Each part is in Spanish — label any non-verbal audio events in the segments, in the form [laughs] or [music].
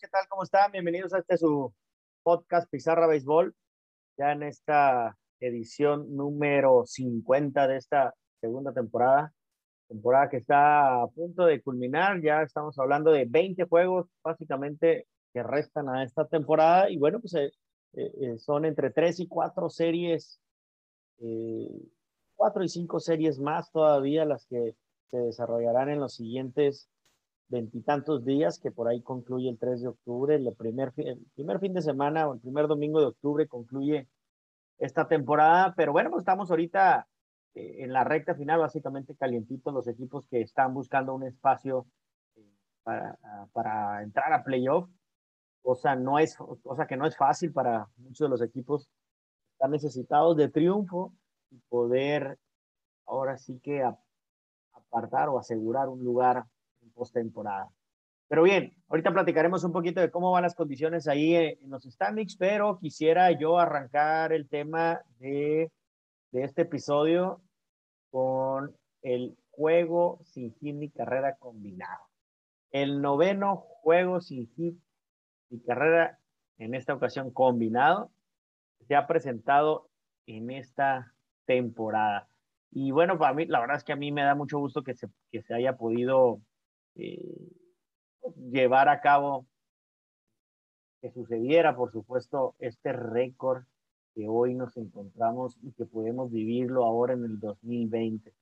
¿qué tal? ¿Cómo están? Bienvenidos a este su podcast Pizarra Béisbol, ya en esta edición número 50 de esta segunda temporada, temporada que está a punto de culminar, ya estamos hablando de 20 juegos básicamente que restan a esta temporada y bueno, pues eh, eh, son entre 3 y 4 series, eh, 4 y 5 series más todavía las que se desarrollarán en los siguientes veintitantos días, que por ahí concluye el 3 de octubre, el primer, el primer fin de semana o el primer domingo de octubre concluye esta temporada, pero bueno, pues estamos ahorita eh, en la recta final, básicamente calientitos los equipos que están buscando un espacio eh, para, para, entrar a playoff, cosa, no es, cosa que no es fácil para muchos de los equipos, están necesitados de triunfo y poder ahora sí que apartar o asegurar un lugar postemporada. Pero bien, ahorita platicaremos un poquito de cómo van las condiciones ahí en los standings, pero quisiera yo arrancar el tema de, de este episodio con el juego sin hit ni carrera combinado. El noveno juego sin hit ni carrera, en esta ocasión combinado, se ha presentado en esta temporada. Y bueno, para mí, la verdad es que a mí me da mucho gusto que se, que se haya podido eh, llevar a cabo que sucediera, por supuesto, este récord que hoy nos encontramos y que podemos vivirlo ahora en el 2020.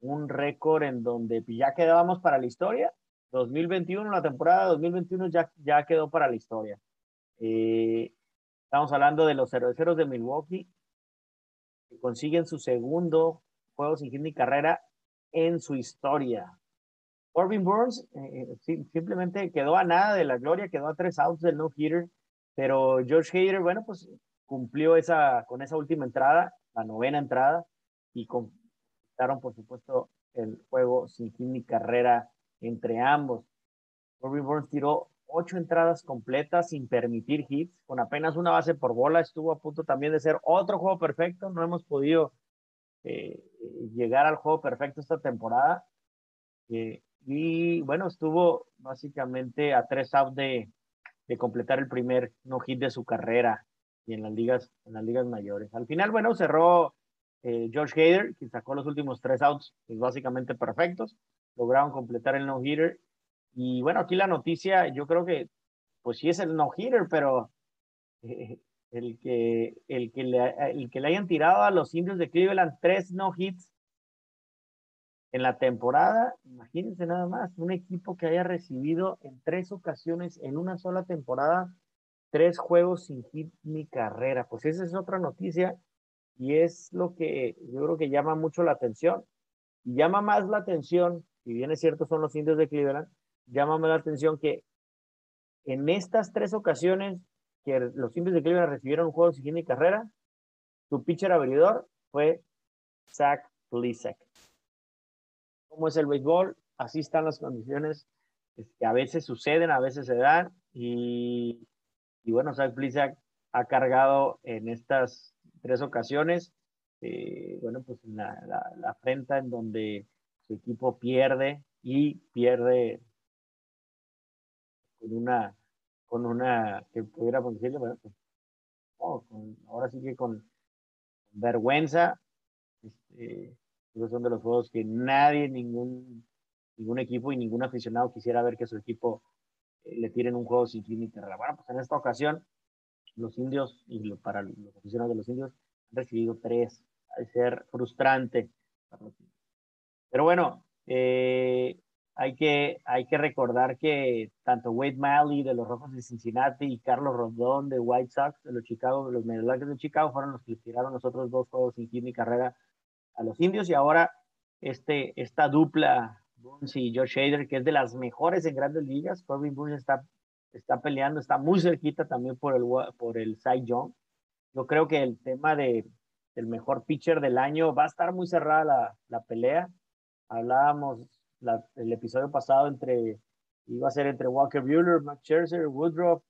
Un récord en donde ya quedábamos para la historia. 2021, la temporada 2021 ya, ya quedó para la historia. Eh, estamos hablando de los cerveceros de Milwaukee, que consiguen su segundo juego sin hit ni carrera en su historia. Corbin Burns eh, eh, simplemente quedó a nada de la gloria, quedó a tres outs del no-hitter, pero George Hader, bueno, pues cumplió esa, con esa última entrada, la novena entrada, y conquistaron, por supuesto, el juego sin fin ni carrera entre ambos. Corbin Burns tiró ocho entradas completas sin permitir hits, con apenas una base por bola, estuvo a punto también de ser otro juego perfecto, no hemos podido eh, llegar al juego perfecto esta temporada. Y bueno, estuvo básicamente a tres outs de, de completar el primer no hit de su carrera y en las ligas, en las ligas mayores. Al final, bueno, cerró eh, George Hader, que sacó los últimos tres outs, pues básicamente perfectos. Lograron completar el no hitter. Y bueno, aquí la noticia, yo creo que, pues sí es el no hitter, pero eh, el, que, el, que le, el que le hayan tirado a los indios de Cleveland tres no hits en la temporada, imagínense nada más, un equipo que haya recibido en tres ocasiones en una sola temporada tres juegos sin hit ni carrera. Pues esa es otra noticia y es lo que yo creo que llama mucho la atención. Y llama más la atención, si bien es cierto son los indios de Cleveland, llama más la atención que en estas tres ocasiones que los indios de Cleveland recibieron un juego sin hit ni carrera, su pitcher abridor fue Zach Plisak cómo es el béisbol, así están las condiciones que a veces suceden, a veces se dan, y, bueno, Zach ha cargado en estas tres ocasiones, eh, bueno, pues la, la, frente en donde su equipo pierde y pierde con una, con una, que pudiera decirle, bueno, pues, con, ahora sí que con vergüenza, este, son de los juegos que nadie, ningún, ningún equipo y ningún aficionado quisiera ver que su equipo eh, le tiren un juego sin fin ni carrera. Bueno, pues en esta ocasión, los indios, y para los aficionados de los indios, han recibido tres. Hay ser frustrante. Pero bueno, eh, hay, que, hay que recordar que tanto Wade Miley de los Rojos de Cincinnati y Carlos Rodón de White Sox de los Chicago, de los Medias de Chicago, fueron los que tiraron los otros dos juegos sin fin ni carrera a los indios y ahora este, esta dupla Burns y Josh Hader, que es de las mejores en grandes ligas. Corbin Burns está, está peleando, está muy cerquita también por el, por el Cy Young. Yo creo que el tema de, del mejor pitcher del año va a estar muy cerrada la, la pelea. Hablábamos la, el episodio pasado entre, iba a ser entre Walker Buehler, Max Scherzer, Woodruff,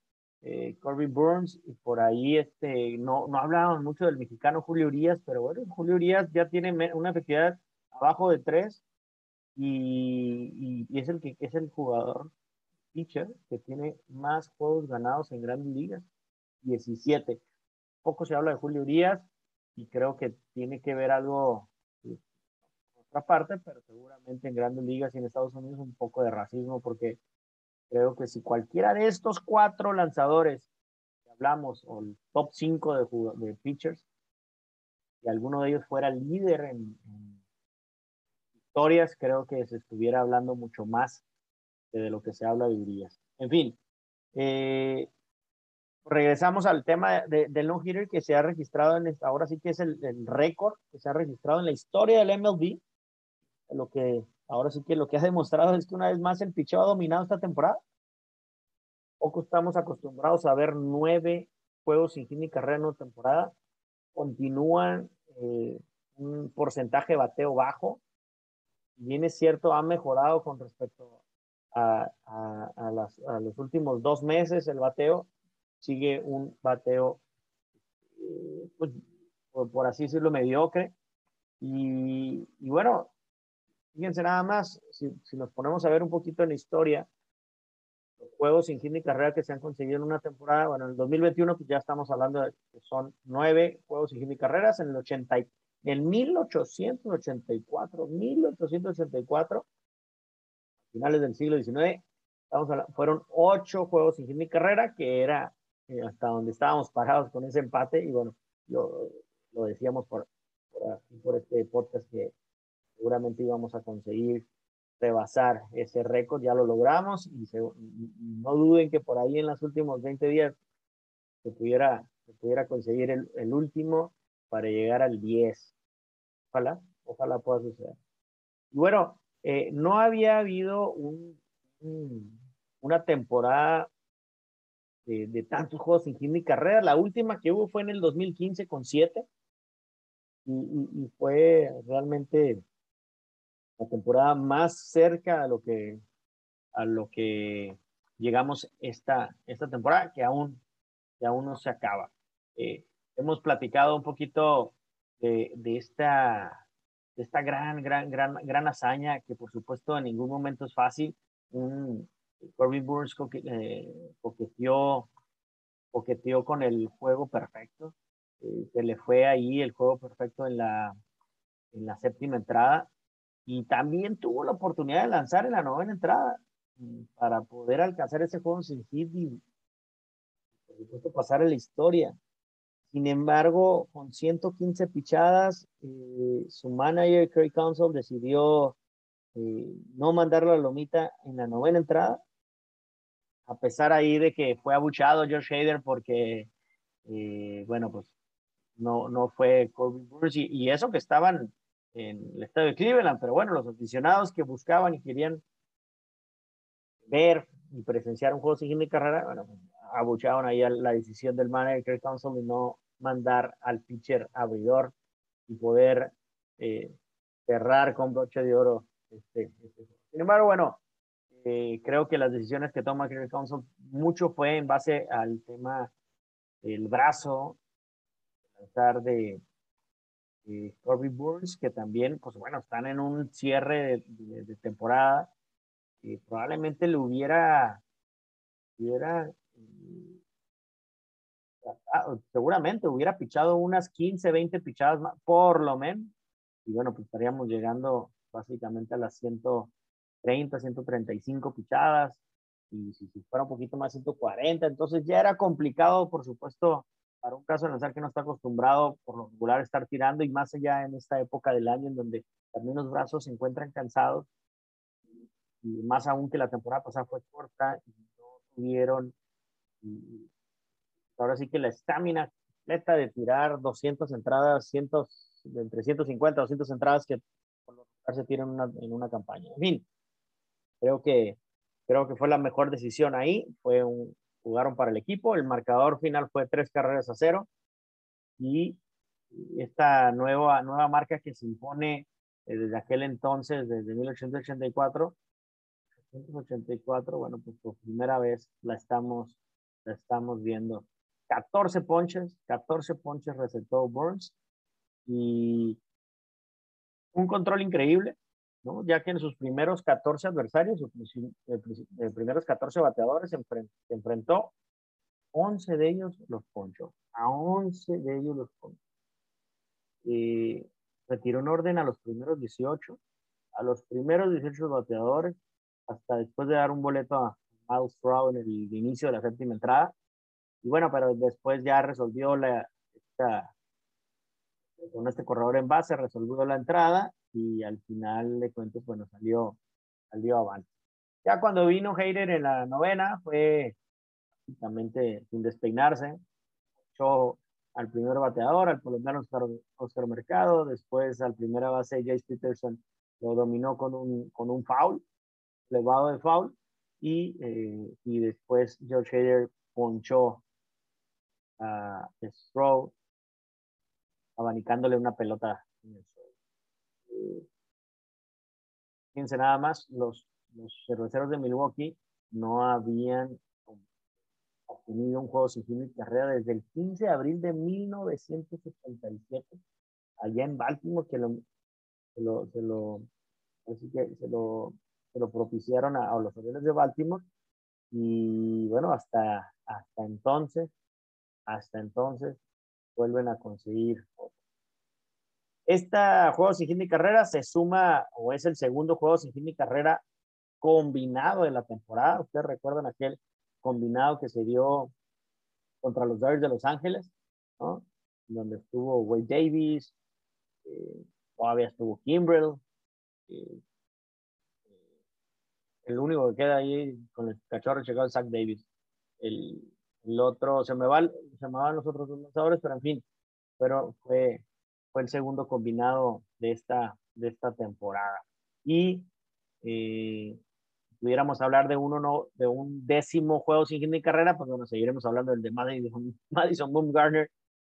eh, Burns, y por ahí este, no, no mucho del mexicano Julio Urias, pero bueno, Julio Urias ya tiene una efectividad abajo de tres y, y, es el que es el jugador pitcher que tiene más juegos ganados en grandes ligas, 17. Poco se habla de Julio Urias y creo que tiene que ver algo por otra parte, pero seguramente en grandes ligas y en Estados Unidos un poco de racismo porque creo que si cualquiera de estos cuatro lanzadores que hablamos o el top 5 de, de pitchers y alguno de ellos fuera líder en, en historias, creo que se estuviera hablando mucho más de lo que se habla de Urias. En fin, eh, regresamos al tema de, del no hitter que se ha registrado en ahora sí que es el, el récord que se ha registrado en la historia del MLB. Lo que ahora sí que lo que ha demostrado es que una vez más el picheo ha dominado esta temporada. Poco estamos acostumbrados a ver nueve juegos sin hit ni carrera en una temporada. Continúan eh, un porcentaje de bateo bajo. Y bien es cierto, ha mejorado con respecto a, a, las, a, los últimos dos meses el bateo, sigue un bateo, eh, pues, por, así decirlo, mediocre. Y, y, bueno, fíjense nada más, si, si, nos ponemos a ver un poquito en la historia, los juegos sin hit ni carrera que se han conseguido en una temporada, bueno, en el 2021 pues ya estamos hablando de que son nueve juegos sin hit ni carreras, en el 80, en 1884, 1884, finales del siglo XIX, estamos hablando, fueron ocho juegos sin hit ni carrera, que era eh, hasta donde estábamos parados con ese empate, y bueno, lo, lo decíamos por, por, por este podcast que seguramente íbamos a conseguir rebasar ese récord, ya lo logramos y, se, no duden que por ahí en los últimos 20 días se pudiera, se pudiera conseguir el, el último para llegar al 10. Ojalá, ojalá pueda suceder. Y bueno, eh, no había habido un, un, una temporada de, de, tantos juegos sin hit ni carrera. La última que hubo fue en el 2015 con 7 y, y, y, fue realmente la temporada más cerca a lo que, a lo que llegamos esta, esta temporada, que aún, que aún no se acaba. Eh, hemos platicado un poquito de, de esta esta gran, gran, gran, gran hazaña que por supuesto en ningún momento es fácil. Un, Corbin Burns coque, eh, coqueteó, coqueteó con el juego perfecto. Eh, se le fue ahí el juego perfecto en la, en la séptima entrada y también tuvo la oportunidad de lanzar en la novena entrada mm, para poder alcanzar ese juego sin hit y pasar a la historia. Sin embargo, con 115 pichadas, eh, su manager, Craig Council, decidió eh, no mandar la lomita en la novena entrada, a pesar ahí de que fue abuchado George Hader porque, eh, bueno, pues no, no fue Corbin Burns y, y, eso que estaban en el estadio de Cleveland, pero bueno, los aficionados que buscaban y querían ver y presenciar un juego sin mi carrera, bueno, abucharon ahí la decisión del manager Craig Council de no mandar al pitcher abridor y poder eh, cerrar con broche de oro este, este. Sin embargo, bueno, eh, creo que las decisiones que toma Craig Council mucho fue en base al tema del brazo, lanzar de, de Corby Burns, que también, pues bueno, están en un cierre de, temporada y probablemente le hubiera, hubiera ah, seguramente hubiera pichado unas 15, 20 pichadas más, por lo menos. Y bueno, pues estaríamos llegando básicamente a las 130, 135 pichadas. Y si, si fuera un poquito más, 140. Entonces ya era complicado, por supuesto, para un caso de lanzar que no está acostumbrado por lo regular a estar tirando y más allá en esta época del año en donde también los brazos se encuentran cansados y más aún que la temporada pasada fue corta y no tuvieron y ahora sí que la estamina completa de tirar 200 entradas, 100, de entre 150 200 entradas que por lo general se tiran una, en una campaña. En fin, creo que, creo que fue la mejor decisión ahí, fue un, jugaron para el equipo, el marcador final fue tres carreras a cero y esta nueva, nueva marca que se impone desde aquel entonces, desde 1884, 1984, bueno, pues por primera vez la estamos, la estamos viendo. 14 ponches, 14 ponches recetó Burns y un control increíble. ¿No? ya que en sus primeros 14 adversarios, sus primeros 14 bateadores, se enfrentó 11 de ellos los ponchó. A 11 de ellos los ponchó. Y retiró un orden a los primeros 18, a los primeros 18 bateadores, hasta después de dar un boleto a Miles Straw en el inicio de la séptima entrada. Y bueno, pero después ya resolvió la, esta, con este corredor en base, resolvió la entrada y al final de cuentas, bueno, salió, salió avante. Ya cuando vino Heider en la novena, fue prácticamente sin despeinarse. Echó al primer bateador, al colombiano Oscar, Mercado, después al primera base Jace Peterson lo dominó con un, con un foul, elevado de foul, y, eh, y después George Hader ponchó a Stroh, abanicándole una pelota en el. Fíjense nada más, los, los cerveceros de Milwaukee no habían tenido un juego sin fin de carrera desde el 15 de abril de 1977, allá en Baltimore, que lo, se, lo, se, lo, que lo, propiciaron a, los Orioles de Baltimore. Y bueno, hasta, hasta entonces, hasta entonces, vuelven a conseguir Este juego sin fin de carrera se suma, o es el segundo juego sin fin de carrera combinado de la temporada. Ustedes recuerdan aquel combinado que se dio contra los Dodgers de Los Ángeles, ¿no? donde estuvo Wade Davis, eh, todavía estuvo Kimbrell. Eh, el único que queda ahí con el cachorro llegado es Zach Davis. El, el, otro, se me, va, se me van los otros dos lanzadores, pero en fin, pero fue, fue el segundo combinado de esta, de esta temporada. Y eh, pudiéramos hablar de uno no, de un décimo juego sin fin de carrera, pues bueno, seguiremos hablando del de Madison, [laughs] Madison Bumgarner,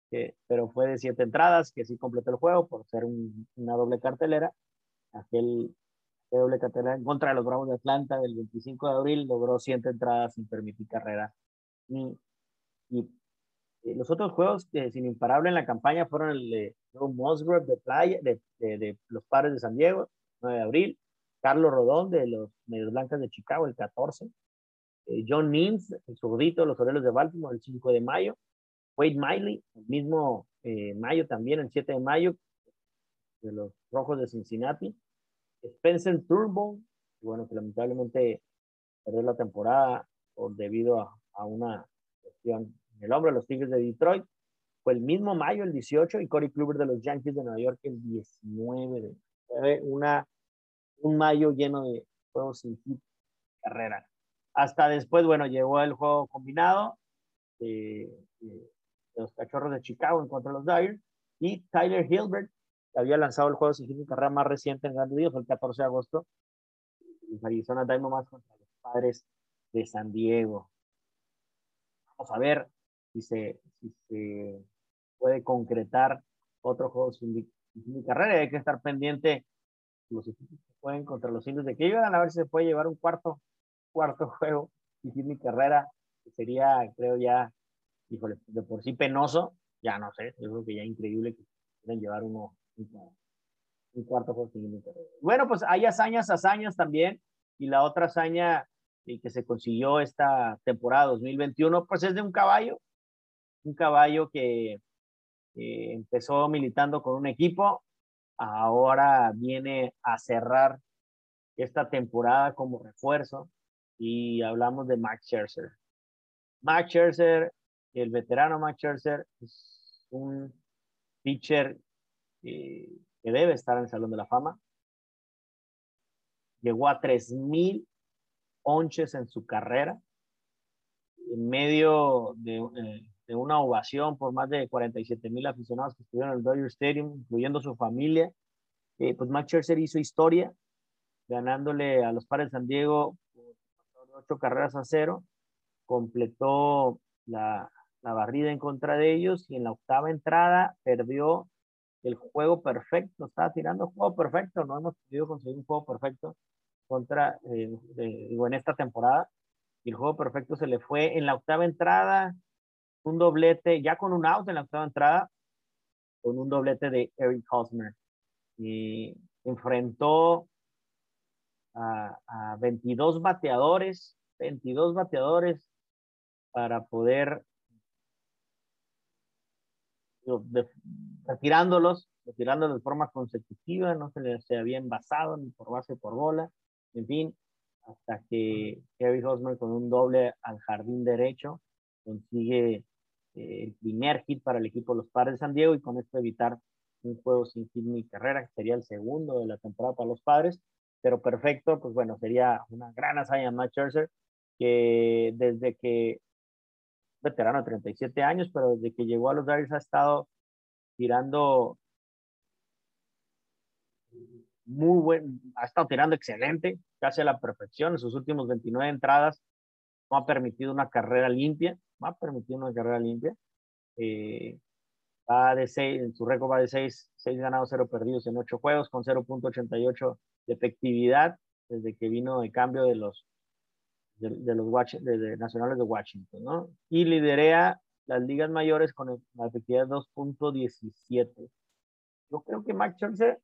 que, pero fue de siete entradas, que sí completó el juego por ser una doble cartelera. Aquel doble cartelera en contra de los Bravos de Atlanta del 25 de abril logró siete entradas sin permitir carrera. Y, y los otros juegos que sin imparable en la campaña fueron el de Joe Musgrove de, playa, de, de, de los Padres de San Diego, 9 de abril, Carlos Rodón de los Medios Blancas de Chicago el 14, eh, John Means, el zurdito de los Orioles de Baltimore el 5 de mayo, Wade Miley, el mismo eh, mayo también, el 7 de mayo, de los Rojos de Cincinnati, Spencer Turbo, bueno, que lamentablemente perdió la temporada por, debido a, a una cuestión en el hombro de los Tigres de Detroit, fue el mismo mayo, el 18, y Corey Kluber de los Yankees de Nueva York el 19 de fue una un mayo lleno de juegos sin hit, carrera. Hasta después, bueno, llegó el juego combinado de, los Cachorros de Chicago en contra de los Dyers y Tyler Hilbert, que había lanzado el juego sin hit carrera más reciente en Grandes Ligas, fue el 14 de agosto, los Arizona Diamondbacks contra los Padres de San Diego. Vamos a ver si se, si puede concretar otro juego sin, sin carrera. Hay que estar pendiente los equipos que pueden contra los indios de iban a ver si se puede llevar un cuarto, cuarto [laughs] juego y mi carrera, sería, creo ya, híjole, de por sí penoso, ya no sé, yo creo que ya increíble que puedan llevar uno, un, cuarto juego sin mi carrera. Bueno, pues hay hazañas, hazañas también, y la otra hazaña y que se consiguió esta temporada 2021, pues es de un caballo, un caballo que empezó militando con un equipo, ahora viene a cerrar esta temporada como refuerzo y hablamos de Max Scherzer. Max Scherzer, el veterano Max Scherzer, es un pitcher que debe estar en el Salón de la Fama. Llegó a 3.000 onches en su carrera, en medio de, eh, de una ovación por más de 47 mil aficionados que estuvieron en el Dodger Stadium, incluyendo su familia. Eh, pues Max Scherzer hizo historia, ganándole a los Padres de San Diego por ocho carreras a cero, completó la, la barrida en contra de ellos y en la octava entrada perdió el juego perfecto, estaba tirando juego perfecto, no hemos podido conseguir un juego perfecto contra, eh, en esta temporada, y el juego perfecto se le fue en la octava entrada, un doblete, ya con un out en la octava entrada, con un doblete de Eric Hosmer. Y enfrentó a, a 22 bateadores, 22 bateadores para poder retirándolos, retirándolos de forma consecutiva, no se les había envasado ni por base por bola, en fin, hasta que Harry Hosmer con un doble al jardín derecho consigue eh, el primer hit para el equipo de los Padres de San Diego y con esto evitar un juego sin hit ni carrera, que sería el segundo de la temporada para los Padres, pero perfecto, pues bueno, sería una gran hazaña Matt Scherzer, que desde que, veterano de 37 años, pero desde que llegó a los Dodgers ha estado tirando muy buen, ha estado tirando excelente, casi a la perfección. En sus últimos 29 entradas no ha permitido una carrera limpia, no ha permitido una carrera limpia. Eh, va de 6, en su récord va de 6, 6 ganados, 0 perdidos en 8 juegos, con 0.88 de efectividad desde que vino el cambio de los de, los de, nacionales de Washington, ¿no? Y liderea las ligas mayores con la efectividad 2.17. Yo creo que Max Scherzer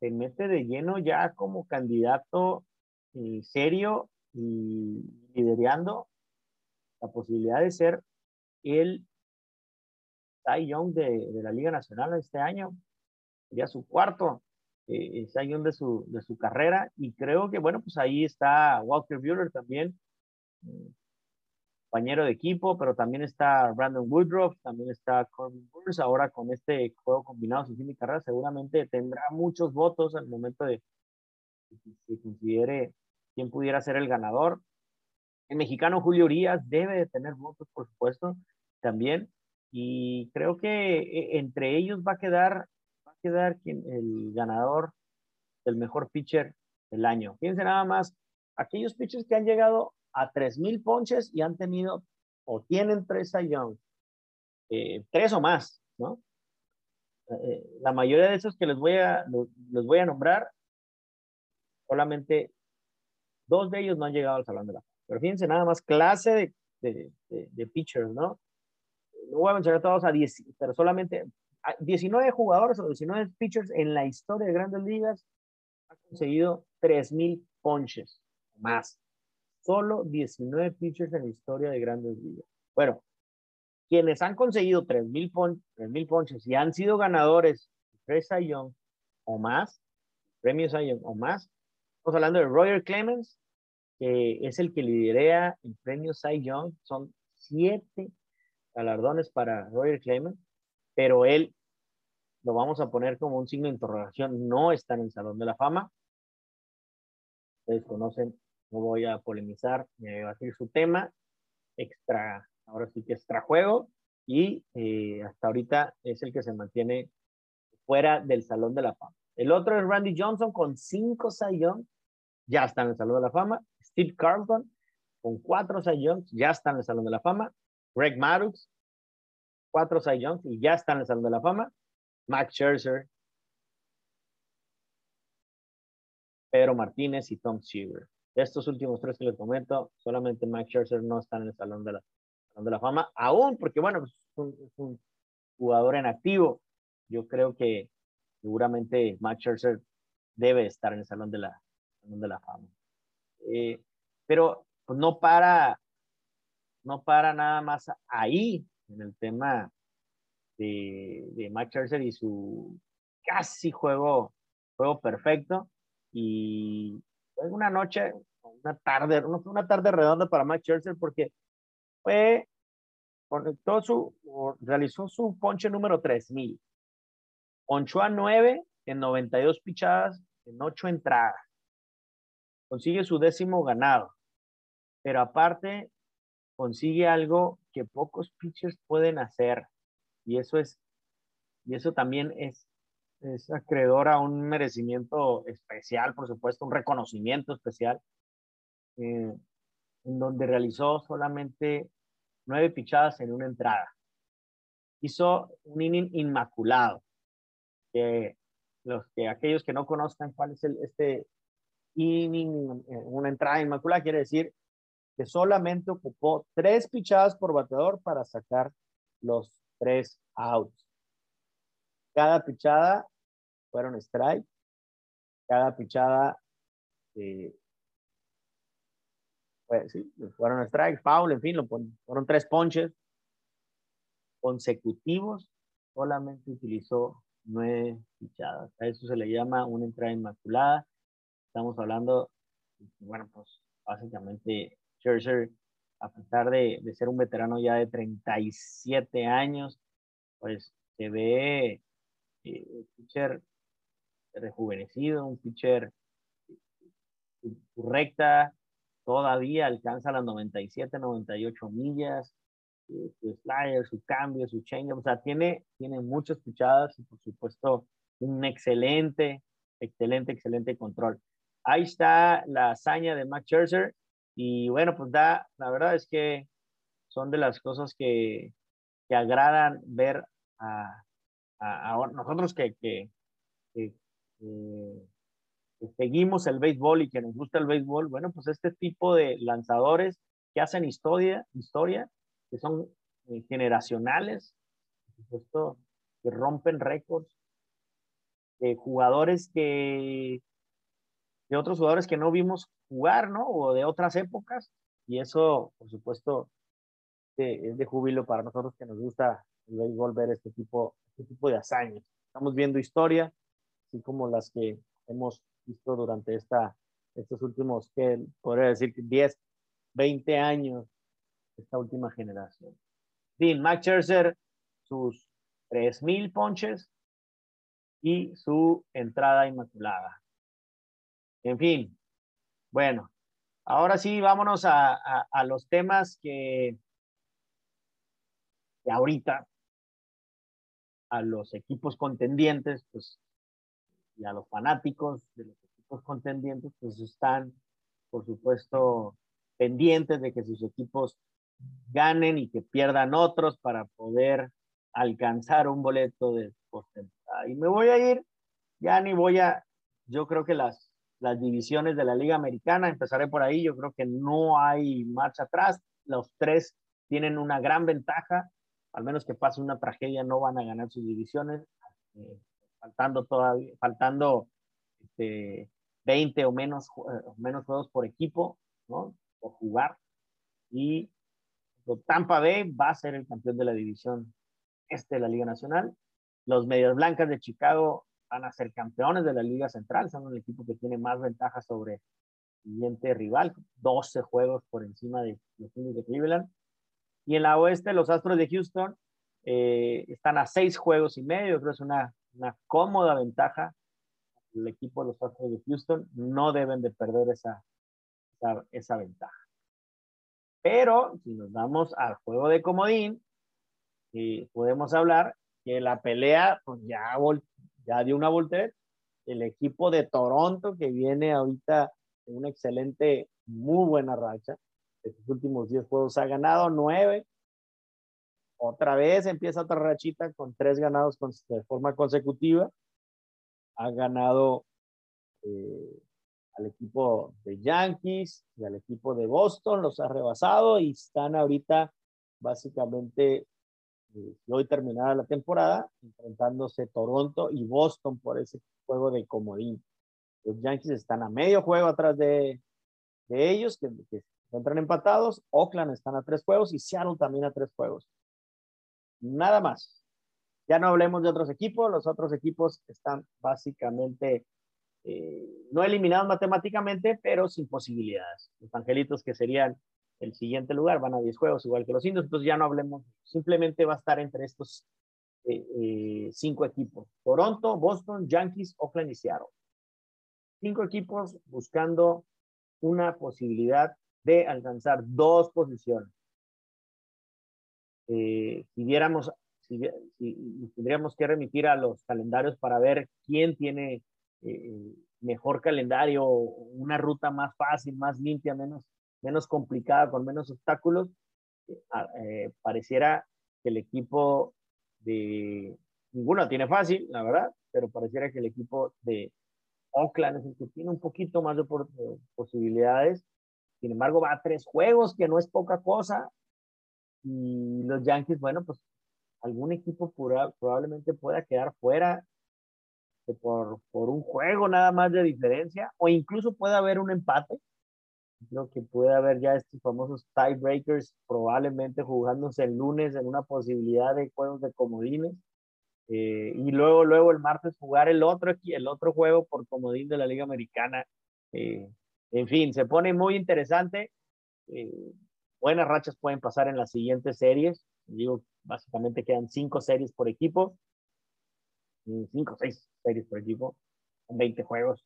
se mete de lleno ya como candidato eh, serio y liderando la posibilidad de ser el Cy Young de, de la Liga Nacional este año. Sería su cuarto eh, Cy Young de su, de su carrera. Y creo que, bueno, pues ahí está Walker Buehler también, compañero de equipo, pero también está Brandon Woodruff, también está Corbin Burns. Ahora con este juego combinado sin fin de carrera, seguramente tendrá muchos votos al momento de que se considere quién pudiera ser el ganador. El mexicano Julio Urias debe de tener votos, por supuesto, también. Y creo que eh, entre ellos va a quedar, va a quedar quien, el ganador del mejor pitcher del año. Fíjense nada más, aquellos pitchers que han llegado a 3.000 ponches y han tenido o tienen tres Young, eh, tres o más, ¿no? Eh, la mayoría de esos que les voy a, les voy a nombrar, solamente dos de ellos no han llegado al Salón de la Fama. Pero fíjense, nada más clase de, de, de, pitchers, ¿no? No voy a mencionar todos a 10, pero solamente 19 jugadores o 19 pitchers en la historia de grandes ligas han conseguido 3.000 ponches más. Solo 19 pitchers en la historia de grandes ligas. Bueno, quienes han conseguido 3.000 pon ponches y han sido ganadores Cy Young o más, premios Young o más, estamos hablando de Roger Clemens, que es el que lidera el premio Cy Young. Son siete galardones para Roger Clemens, pero él lo vamos a poner como un signo de interrogación, no está en el Salón de la Fama. Ustedes conocen no voy a polemizar ni a debatir su tema, extra, ahora sí que extra juego, y eh, hasta ahorita es el que se mantiene fuera del Salón de la Fama. El otro es Randy Johnson con cinco Cy ya está en el Salón de la Fama. Steve Carlton con cuatro Cy ya está en el Salón de la Fama. Greg Maddux, cuatro Cy y ya está en el Salón de la Fama. Max Scherzer, Pedro Martínez y Tom Seaver estos últimos tres que les comento, solamente Max Scherzer no está en el Salón de la, de la Fama, aún porque, bueno, pues, es, un, jugador en activo. Yo creo que seguramente Max Scherzer debe estar en el Salón de la, de la Fama. Eh, pero pues, no para, no para nada más ahí en el tema de, de Max Scherzer y su casi juego, juego perfecto. Y una noche, una tarde, una tarde redonda para Max Scherzer porque fue, conectó su, realizó su ponche número 3000. Ponchó a 9 en 92 pichadas en 8 entradas. Consigue su décimo ganado. Pero aparte, consigue algo que pocos pitchers pueden hacer. Y eso es, y eso también es es acreedor a un merecimiento especial, por supuesto, un reconocimiento especial, eh, en donde realizó solamente nueve pichadas en una entrada. Hizo un inning inmaculado. Que los que aquellos que no conozcan cuál es el, este inning, eh, una entrada inmaculada, quiere decir que solamente ocupó tres pichadas por bateador para sacar los tres outs. Cada pichada fueron strike. Cada pichada eh, fueron strikes, foul, en fin, lo fueron tres ponches consecutivos, solamente utilizó nueve fichadas. A eso se le llama una entrada inmaculada. Estamos hablando, bueno, pues básicamente Scherzer, a pesar de, de ser un veterano ya de 37 años, pues se ve eh, un pitcher rejuvenecido, un pitcher su recta todavía alcanza las 97, 98 millas, eh, su slider, su cambio, su change, o sea, tiene, tiene muchas pichadas y por supuesto un excelente, excelente, excelente control. Ahí está la hazaña de Max Scherzer y bueno, pues da, la verdad es que son de las cosas que, que agradan ver a, a, nosotros que, que, seguimos el béisbol y que nos gusta el béisbol, bueno, pues este tipo de lanzadores que hacen historia, historia que son eh, generacionales, por supuesto, que rompen récords, de jugadores que, de otros jugadores que no vimos jugar, ¿no? O de otras épocas, y eso, por supuesto, es de júbilo para nosotros que nos gusta el béisbol ver este tipo, este tipo de hazañas. Estamos viendo historia, así como las que hemos visto durante esta, estos últimos, que podría decir 10, 20 años, esta última generación. Bien, Max Scherzer, sus 3.000 ponches y su entrada inmaculada. En fin, bueno, ahora sí, vámonos a, a, los temas que, ahorita a los equipos contendientes, pues y a los fanáticos de los equipos contendientes, pues están, por supuesto, pendientes de que sus equipos ganen y que pierdan otros para poder alcanzar un boleto de postemporada. Y me voy a ir, ya ni voy a, yo creo que las, las divisiones de la Liga Americana, empezaré por ahí, yo creo que no hay marcha atrás, los tres tienen una gran ventaja, al menos que pase una tragedia, no van a ganar sus divisiones. Eh, faltando todavía, faltando este, 20 o menos, eh, menos juegos por equipo, ¿no? Por jugar. Y Tampa Bay va a ser el campeón de la división este de la Liga Nacional. Los Medias Blancas de Chicago van a ser campeones de la Liga Central, son el equipo que tiene más ventaja sobre el siguiente rival, 12 juegos por encima de los Indios de Cleveland. Y en la oeste, los Astros de Houston eh, están a seis juegos y medio, creo que es una una cómoda ventaja. El equipo de los Astros de Houston no deben de perder esa, esa, ventaja. Pero si nos vamos al juego de comodín, eh, podemos hablar que la pelea pues ya, ya dio una voltereta. El equipo de Toronto que viene ahorita en una excelente, muy buena racha. Estos últimos 10 juegos ha ganado 9, otra vez empieza otra rachita con tres ganados de forma consecutiva. Ha ganado eh, al equipo de Yankees y al equipo de Boston, los ha rebasado y están ahorita básicamente, eh, hoy terminada la temporada, enfrentándose Toronto y Boston por ese juego de comodín. Los Yankees están a medio juego atrás de, de ellos, que, que se encuentran empatados. Oakland están a tres juegos y Seattle también a tres juegos. Nada más. Ya no hablemos de otros equipos. Los otros equipos están básicamente eh, no eliminados matemáticamente, pero sin posibilidades. Los Angelitos, que serían el siguiente lugar, van a 10 juegos, igual que los Indios. Entonces ya no hablemos. Simplemente va a estar entre estos eh, eh, cinco equipos. Toronto, Boston, Yankees, Oakland y Seattle. Cinco equipos buscando una posibilidad de alcanzar dos posiciones. Eh, si viéramos, si, tendríamos que remitir a los calendarios para ver quién tiene eh, mejor calendario, una ruta más fácil, más limpia, menos, menos complicada, con menos obstáculos, eh, pareciera que el equipo de ninguno tiene fácil, la verdad, pero pareciera que el equipo de Oakland es el que tiene un poquito más de posibilidades. Sin embargo, va a tres juegos, que no es poca cosa. Y los Yankees, bueno, pues algún equipo probablemente pueda quedar fuera por, por, un juego nada más de diferencia, o incluso puede haber un empate, Creo que puede haber ya estos famosos tiebreakers probablemente jugándose el lunes en una posibilidad de juegos de comodines. Eh, y luego, luego el martes jugar el otro, el otro juego por comodín de la Liga Americana. Eh, en fin, se pone muy interesante. Eh, buenas rachas pueden pasar en las siguientes series. Digo, básicamente quedan cinco series por equipo. Cinco o seis series por equipo. Son 20 juegos.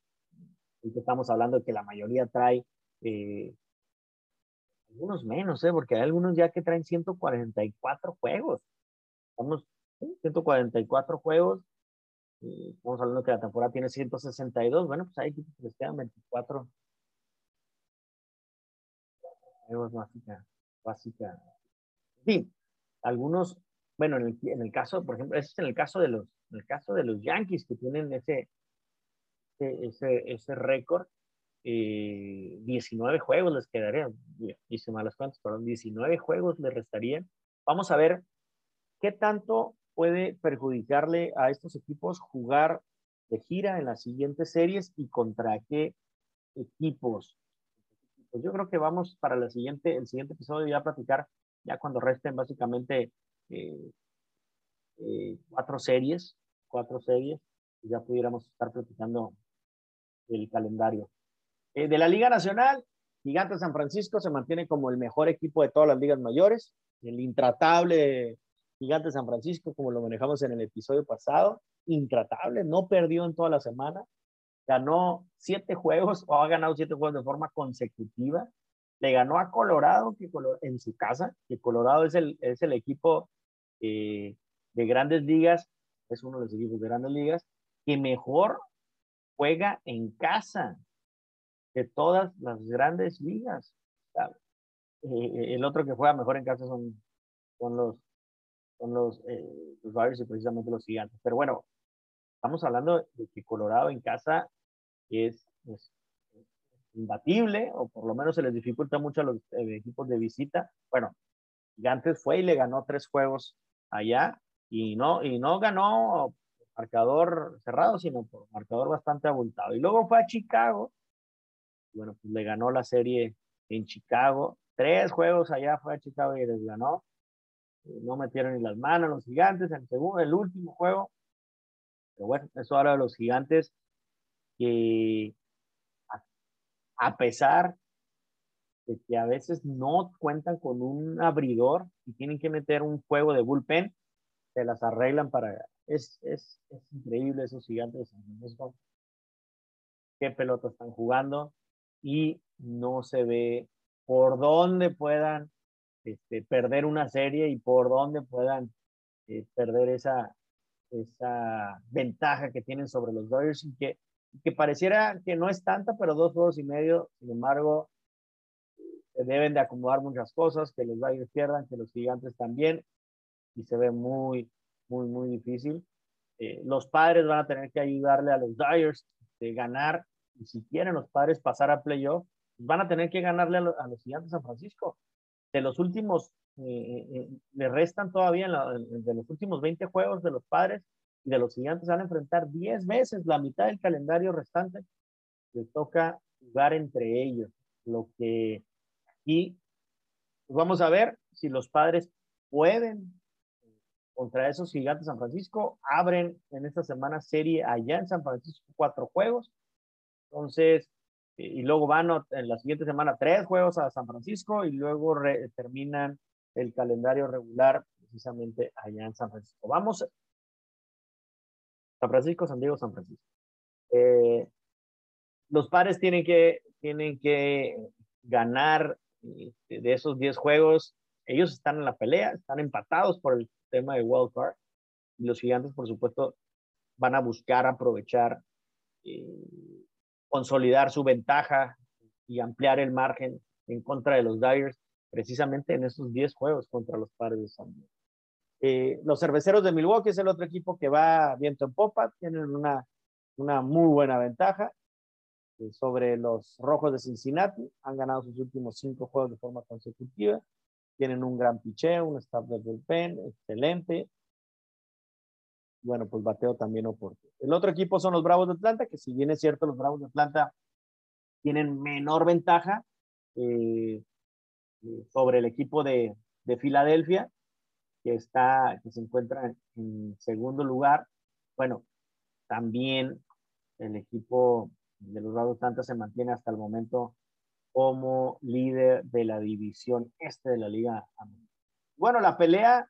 Y estamos hablando de que la mayoría trae algunos menos, ¿eh? porque hay algunos ya que traen 144 juegos. Estamos 144 juegos. estamos hablando que la temporada tiene 162. Bueno, pues hay equipos que les quedan 24 juegos básica. básica. Algunos, bueno, en el, en el, caso, por ejemplo, ese es en el caso de los, en el caso de los Yankees que tienen ese, ese, ese récord. 19 eh, juegos les quedarían, hice malas cuentas, perdón, 19 juegos les restarían. Vamos a ver qué tanto puede perjudicarle a estos equipos jugar de gira en las siguientes series y contra qué equipos. Pues yo creo que vamos para la siguiente, el siguiente episodio ya a platicar, ya cuando resten básicamente eh, eh, cuatro series, cuatro series, ya pudiéramos estar platicando el calendario. Eh, de la Liga Nacional, Gigante San Francisco se mantiene como el mejor equipo de todas las ligas mayores, el intratable Gigante San Francisco, como lo manejamos en el episodio pasado, intratable, no perdió en toda la semana, ganó siete juegos o ha ganado siete juegos de forma consecutiva, le ganó a Colorado que en su casa, que Colorado es el, es el equipo eh, de grandes ligas, es uno de los equipos de grandes ligas, que mejor juega en casa de todas las grandes ligas. Eh, el otro que juega mejor en casa son, son los son los, eh, los y precisamente los gigantes. Pero bueno, estamos hablando de que Colorado en casa es, imbatible, o por lo menos se les dificulta mucho a los eh, equipos de visita. Bueno, Gigantes fue y le ganó tres juegos allá y no, y no ganó marcador cerrado, sino por marcador bastante abultado. Y luego fue a Chicago, bueno, pues le ganó la serie en Chicago. Tres juegos allá fue a Chicago y les ganó no metieron ni las manos los gigantes en el segundo, el último juego. Pero bueno, eso ahora de los gigantes que a, pesar de que a veces no cuentan con un abridor y tienen que meter un juego de bullpen, se las arreglan para... Es, es, es increíble esos gigantes Qué pelota están jugando y no se ve por dónde puedan este, perder una serie y por dónde puedan eh, perder esa, ventaja que tienen sobre los Dodgers y que, pareciera que no es tanta, pero dos juegos y medio, sin embargo, deben de acomodar muchas cosas, que los Dodgers pierdan, que los gigantes también, y se ve muy, muy, muy difícil. Eh, los padres van a tener que ayudarle a los Dodgers de ganar, y si quieren los padres pasar a playoff, van a tener que ganarle a, a los gigantes de San Francisco de los últimos, eh, eh, eh, le restan todavía de los últimos 20 juegos de los padres y de los gigantes van a enfrentar 10 veces la mitad del calendario restante. Les toca jugar entre ellos. Lo que y pues vamos a ver si los padres pueden contra esos gigantes San Francisco. Abren en esta semana serie allá en San Francisco cuatro juegos. Entonces, y luego van en la siguiente semana tres juegos a San Francisco y luego terminan el calendario regular precisamente allá en San Francisco. Vamos. San Francisco, San Diego, San Francisco. Eh, los pares tienen que, tienen que ganar este, de esos 10 juegos. Ellos están en la pelea, están empatados por el tema de wild card. Y los gigantes, por supuesto, van a buscar aprovechar eh, consolidar su ventaja y ampliar el margen en contra de los Dyers, precisamente en esos 10 juegos contra los padres de San Diego. Eh, los cerveceros de Milwaukee es el otro equipo que va viento en popa, tienen una, una muy buena ventaja eh, sobre los rojos de Cincinnati, han ganado sus últimos cinco juegos de forma consecutiva, tienen un gran picheo, un staff de bullpen excelente, bueno, pues bateo también oportuno. El otro equipo son los Bravos de Atlanta, que si bien es cierto, los Bravos de Atlanta tienen menor ventaja, eh, sobre el equipo de, de, Filadelfia, que, está, que se encuentra en segundo lugar. Bueno, también el equipo de los Bravos Santa se mantiene hasta el momento como líder de la división este de la Liga. Bueno, la pelea,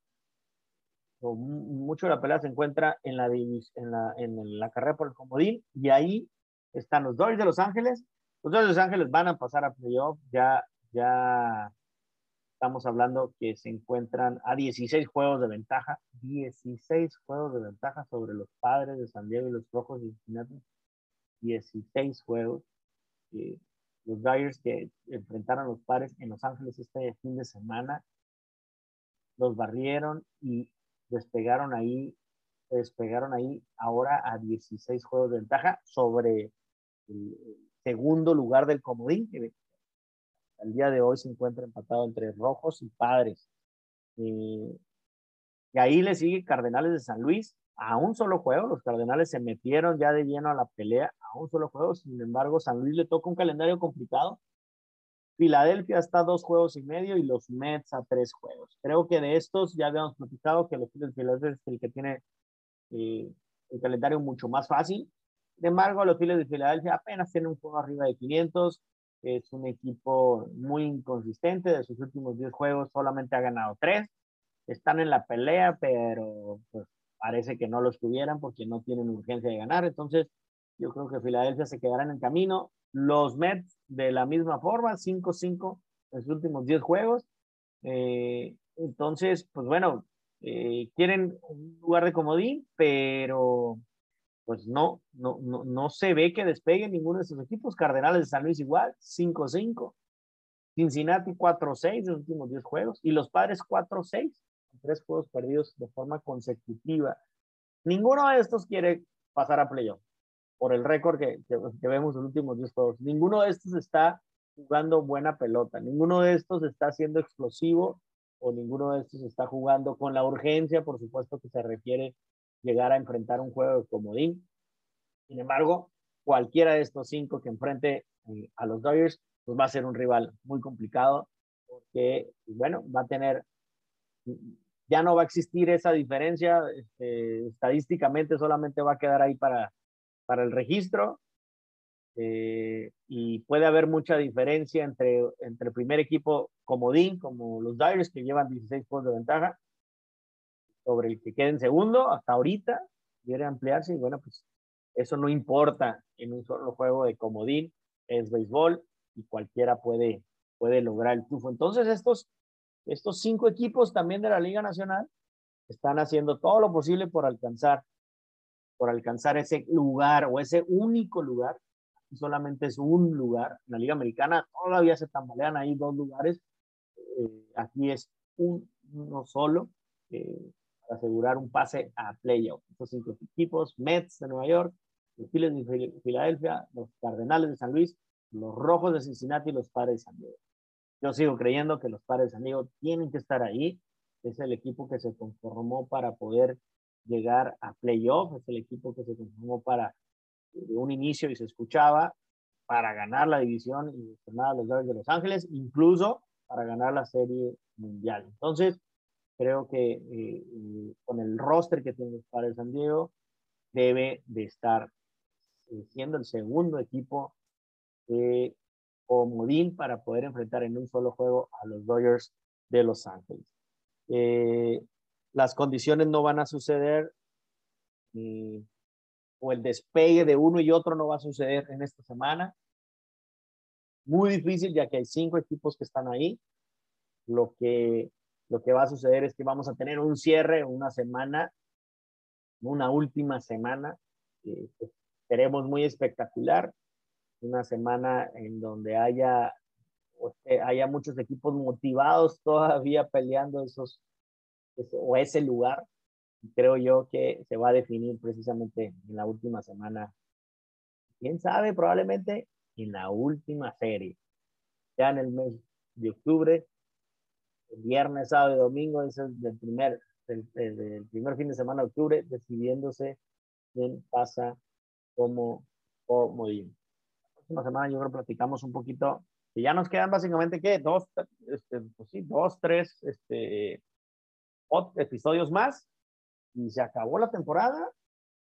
o mucho de la pelea se encuentra en la, en la, en la carrera por el comodín y ahí están los Dodgers de Los Ángeles. Los Dodgers de Los Ángeles van a pasar a playoff, ya, ya estamos hablando que se encuentran a 16 juegos de ventaja, 16 juegos de ventaja sobre los padres de San Diego y los Rojos de Cincinnati, 16 juegos. Eh, los Dyers que enfrentaron a los padres en Los Ángeles este fin de semana, los barrieron y despegaron ahí, despegaron ahí ahora a 16 juegos de ventaja sobre el segundo lugar del comodín, que al día de hoy se encuentra empatado entre Rojos y Padres. Eh, y ahí le sigue Cardenales de San Luis a un solo juego. Los Cardenales se metieron ya de lleno a la pelea a un solo juego. Sin embargo, San Luis le toca un calendario complicado. Filadelfia está a dos juegos y medio y los Mets a tres juegos. Creo que de estos ya habíamos platicado que los Filadelfia es el que tiene eh, el calendario mucho más fácil. Sin embargo, los Phillies de Filadelfia apenas tienen un juego arriba de 500. Es un equipo muy inconsistente. De sus últimos 10 juegos solamente ha ganado 3. Están en la pelea, pero pues, parece que no los tuvieran porque no tienen urgencia de ganar. Entonces, yo creo que Filadelfia se quedará en camino. Los Mets de la misma forma, 5-5 en sus últimos 10 juegos. Eh, entonces, pues bueno, eh, quieren un lugar de comodín, pero pues no, no, no, no se ve que despegue ninguno de estos equipos. Cardenales de San Luis igual, 5-5. Cincinnati 4-6 en los últimos 10 juegos. Y los padres 4-6, tres juegos perdidos de forma consecutiva. Ninguno de estos quiere pasar a playoff por el récord que, que, vemos en los últimos 10 juegos. Ninguno de estos está jugando buena pelota. Ninguno de estos está siendo explosivo o ninguno de estos está jugando con la urgencia, por supuesto, que se refiere llegar a enfrentar un juego de comodín. Sin embargo, cualquiera de estos cinco que enfrente eh, a los Dodgers, pues va a ser un rival muy complicado porque, bueno, va a tener, ya no va a existir esa diferencia, este, estadísticamente solamente va a quedar ahí para, para el registro eh, y puede haber mucha diferencia entre, entre el primer equipo comodín, como los Dodgers, que llevan 16 puntos de ventaja, sobre el que quede en segundo hasta ahorita, quiere ampliarse y bueno, pues eso no importa en un solo juego de comodín, es béisbol y cualquiera puede, puede lograr el triunfo. Entonces estos, estos cinco equipos también de la Liga Nacional están haciendo todo lo posible por alcanzar, por alcanzar ese lugar o ese único lugar. solamente es un lugar. En la Liga Americana todavía se tambalean ahí dos lugares. Eh, aquí es un, uno solo. Eh, asegurar un pase a playoff. Estos cinco equipos, Mets de Nueva York, los Phillies de Filadelfia, los Cardenales de San Luis, los Rojos de Cincinnati y los Padres de San Diego. Yo sigo creyendo que los Padres de San Diego tienen que estar ahí. Es el equipo que se conformó para poder llegar a playoff, es el equipo que se conformó para de un inicio y se escuchaba para ganar la división y ganar a los Dodgers de Los Ángeles, incluso para ganar la serie mundial. Entonces, creo que eh, eh, con el roster que tiene para el San Diego, debe de estar eh, siendo el segundo equipo de comodín para poder enfrentar en un solo juego a los Dodgers de Los Ángeles. Las condiciones no van a suceder o el despegue de uno y otro no va a suceder en esta semana. Muy difícil ya que hay cinco equipos que están ahí. Lo que lo que va a suceder es que vamos a tener un cierre, una semana, una última semana, que seremos muy espectacular, una semana en donde haya, haya muchos equipos motivados todavía peleando esos, o ese lugar. Creo yo que se va a definir precisamente en la última semana. Quién sabe, probablemente en la última serie. Ya en el mes de octubre viernes, sábado y domingo, es el del primer, del, primer fin de semana de octubre, decidiéndose quién pasa como comodín. La próxima semana yo creo que platicamos un poquito ya nos quedan básicamente, ¿qué? Dos, este, pues sí, dos, tres este, episodios más y se acabó la temporada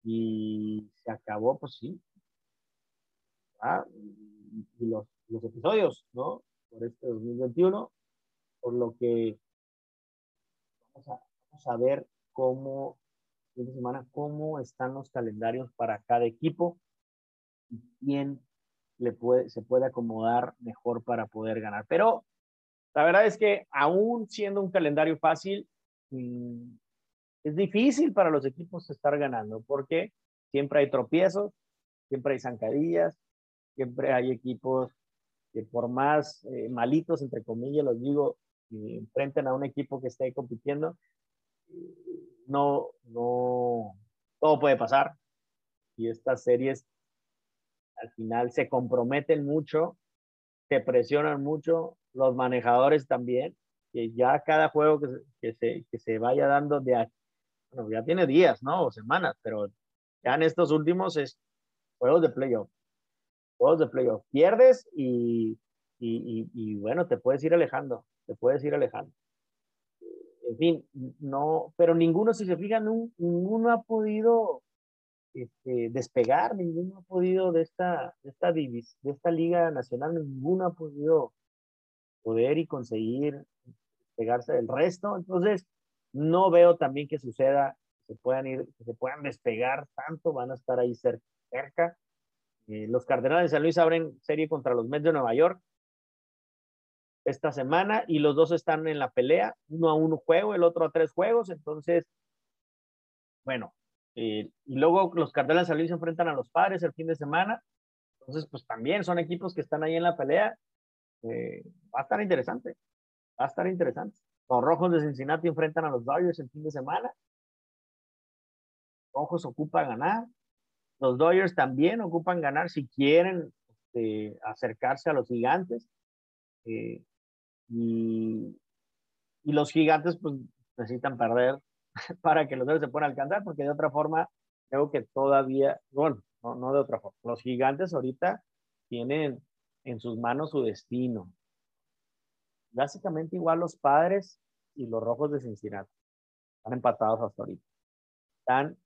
y se acabó, pues sí. Ah, y los, los episodios, ¿no? Por este 2021, por lo que vamos a, vamos a ver cómo, esta semana, cómo están los calendarios para cada equipo y quién le puede, se puede acomodar mejor para poder ganar. Pero la verdad es que aún siendo un calendario fácil, es difícil para los equipos estar ganando porque siempre hay tropiezos, siempre hay zancadillas, siempre hay equipos que por más eh, malitos, entre comillas, los digo, enfrenten a un equipo que esté compitiendo, no, no, todo puede pasar. Y estas series al final se comprometen mucho, se presionan mucho, los manejadores también, que ya cada juego que se, que se, que se vaya dando de bueno, ya tiene días, ¿no? O semanas, pero ya en estos últimos es juegos de playoff. Juegos de playoff. Pierdes y, y, y, bueno, te puedes ir alejando, te puedes ir alejando. En fin, no, pero ninguno, si se fijan, ninguno ha podido este, despegar, ninguno ha podido de esta, de esta, de esta liga nacional, ninguno ha podido poder y conseguir despegarse del resto. Entonces, no veo también que suceda, que se puedan ir, se puedan despegar tanto, van a estar ahí cerca. Eh, los Cardenales de San Luis abren serie contra los Mets de Nueva York esta semana y los dos están en la pelea, uno a uno juego, el otro a tres juegos, entonces, bueno, eh, y luego los Cardenales de San Luis se enfrentan a los Padres el fin de semana, entonces, pues también son equipos que están ahí en la pelea, eh, va a estar interesante, va a estar interesante. Los Rojos de Cincinnati enfrentan a los Dodgers el fin de semana. Rojos ocupan ganar. Los Dodgers también ocupan ganar si quieren este, acercarse a los gigantes. Eh, y, y, los gigantes pues necesitan perder [laughs] para que los Dodgers se puedan alcanzar, porque de otra forma creo que todavía, bueno, no, no de otra forma, los gigantes ahorita tienen en sus manos su destino básicamente igual los padres y los rojos de Cincinnati. Están empatados hasta ahorita. Están,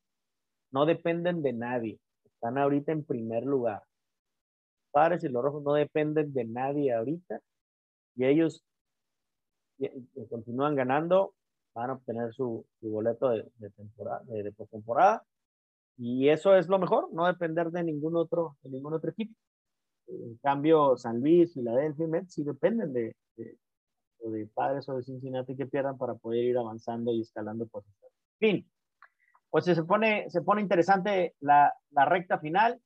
no dependen de nadie. Están ahorita en primer lugar. Los padres y los rojos no dependen de nadie ahorita. Y ellos continúan ganando, van a obtener su, boleto de, temporada, de, postemporada. Y eso es lo mejor, no depender de ningún otro, de ningún otro equipo. En cambio, San Luis, Filadelfia y Mets sí dependen de, de Padres o de Cincinnati que pierdan para poder ir avanzando y escalando posiciones. Fin, pues se pone, se pone interesante la, la recta final.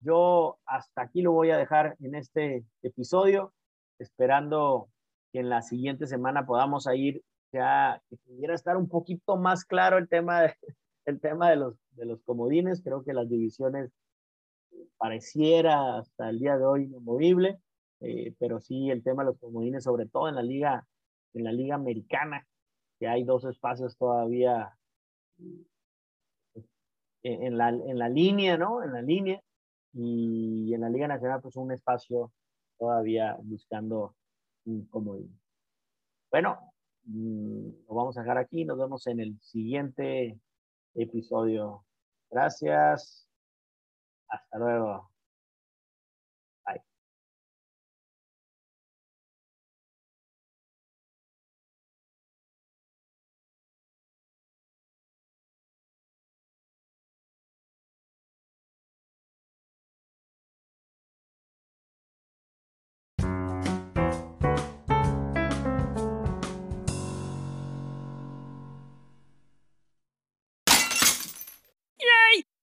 Yo hasta aquí lo voy a dejar en este episodio, esperando que en la siguiente semana podamos ir ya, que pudiera estar un poquito más claro el tema de, [laughs] el tema de los, de los comodines. Creo que las divisiones pareciera hasta el día de hoy inamovible. Eh, pero sí el tema de los comodines, sobre todo en la liga, en la liga americana, que hay dos espacios todavía pues, en, la, en la línea, ¿no? En la línea. Y en la Liga Nacional, pues un espacio todavía buscando un comodín. Bueno, mm, lo vamos a dejar aquí. Nos vemos en el siguiente episodio. Gracias. Hasta luego.